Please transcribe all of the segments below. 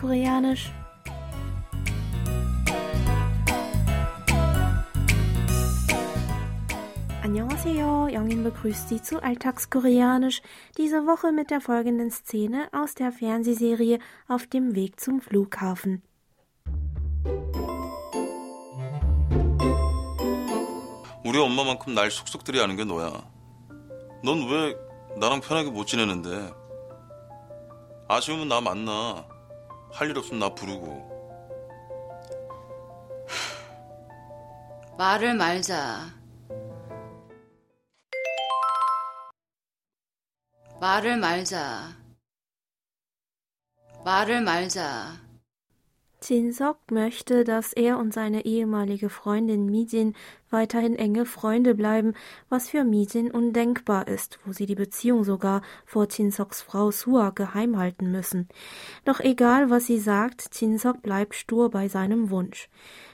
Alltagskoreanisch. Annyeonghaseyo, Jongin begrüßt Sie zu Alltagskoreanisch, diese Woche mit der folgenden Szene aus der Fernsehserie Auf dem Weg zum Flughafen. 우리 엄마만큼 날 속속들이 아는 게 너야. 넌 왜 나랑 편하게 못 지내는데? 아쉬우면 나 만나. 할 일 없으면 나 부르고. 말을 말자. 말을 말자. 말을 말자. Jin-sok möchte, dass er und seine ehemalige Freundin Mijin weiterhin enge Freunde bleiben, was für Mijin undenkbar ist, wo sie die Beziehung sogar vor Jin-soks Frau Sua geheim halten müssen. Doch egal, was sie sagt, Jin-sok bleibt stur bei seinem Wunsch.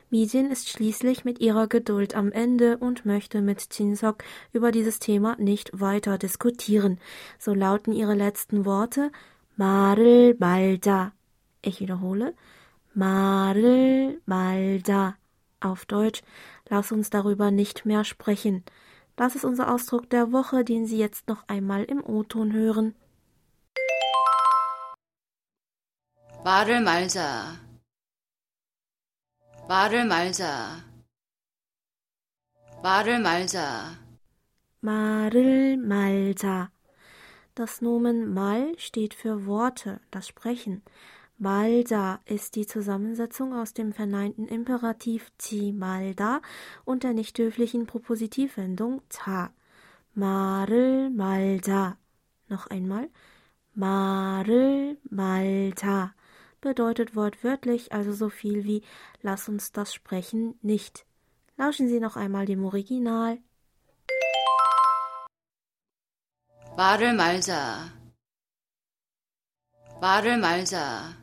Mijin ist schließlich mit ihrer Geduld am Ende und möchte mit Jin-sok über dieses Thema nicht weiter diskutieren. So lauten ihre letzten Worte: Marel Balda. Ich wiederhole: 말을 말자. Auf Deutsch, lass uns darüber nicht mehr sprechen. Das ist unser Ausdruck der Woche, den Sie jetzt noch einmal im O-Ton hören. 말을 말자. 말을 말자. 말을 말자. 말을 말자. Das Nomen mal steht für Worte, das Sprechen. Malda ist die Zusammensetzung aus dem verneinten Imperativ ti malda und der nicht höflichen Propositivwendung ta. 말을 말자. Noch einmal. 말을 말자 bedeutet wortwörtlich also so viel wie lass uns das Sprechen nicht. Lauschen Sie noch einmal dem Original. 말을 말자. 말을 말자.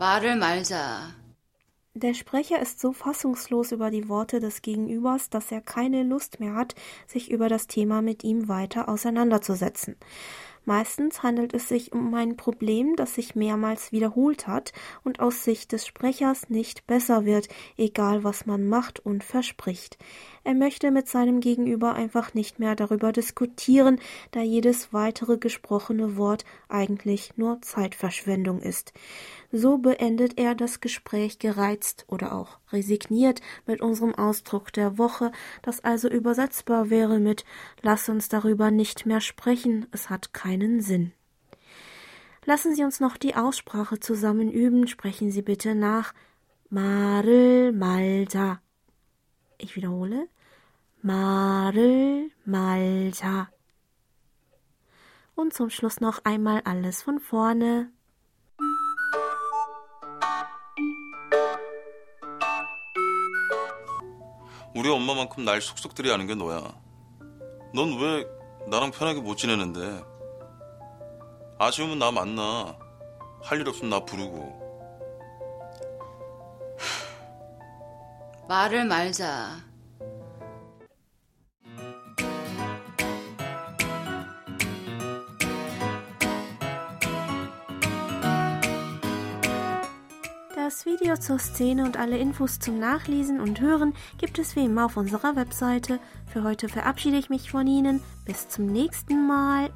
말을 말자. Der Sprecher ist so fassungslos über die Worte des Gegenübers, dass er keine Lust mehr hat, sich über das Thema mit ihm weiter auseinanderzusetzen. Meistens handelt es sich um ein Problem, das sich mehrmals wiederholt hat und aus Sicht des Sprechers nicht besser wird, egal was man macht und verspricht. Er möchte mit seinem Gegenüber einfach nicht mehr darüber diskutieren, da jedes weitere gesprochene Wort eigentlich nur Zeitverschwendung ist. So beendet er das Gespräch gereizt oder auch resigniert mit unserem Ausdruck der Woche, das also übersetzbar wäre mit Lass uns darüber nicht mehr sprechen, es hat keinen Sinn. Lassen Sie uns noch die Aussprache zusammen üben, sprechen Sie bitte nach Marl Malta. Wiederhole. 말을 말자. Und zum Schluss noch einmal alles von vorne. 우리 엄마만큼 날 속속들이 아는 게 너야. 넌 왜 나랑 편하게 못 지내는데? 아쉬우면 나 만나. 할 일 없으면 나 부르고. 말을 말자. Das Video zur Szene und alle Infos zum Nachlesen und Hören gibt es wie immer auf unserer Webseite. Für heute verabschiede ich mich von Ihnen. Bis zum nächsten Mal.